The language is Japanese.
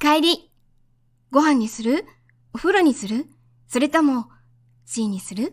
帰り。ご飯にする？お風呂にする？それとも、シーにする？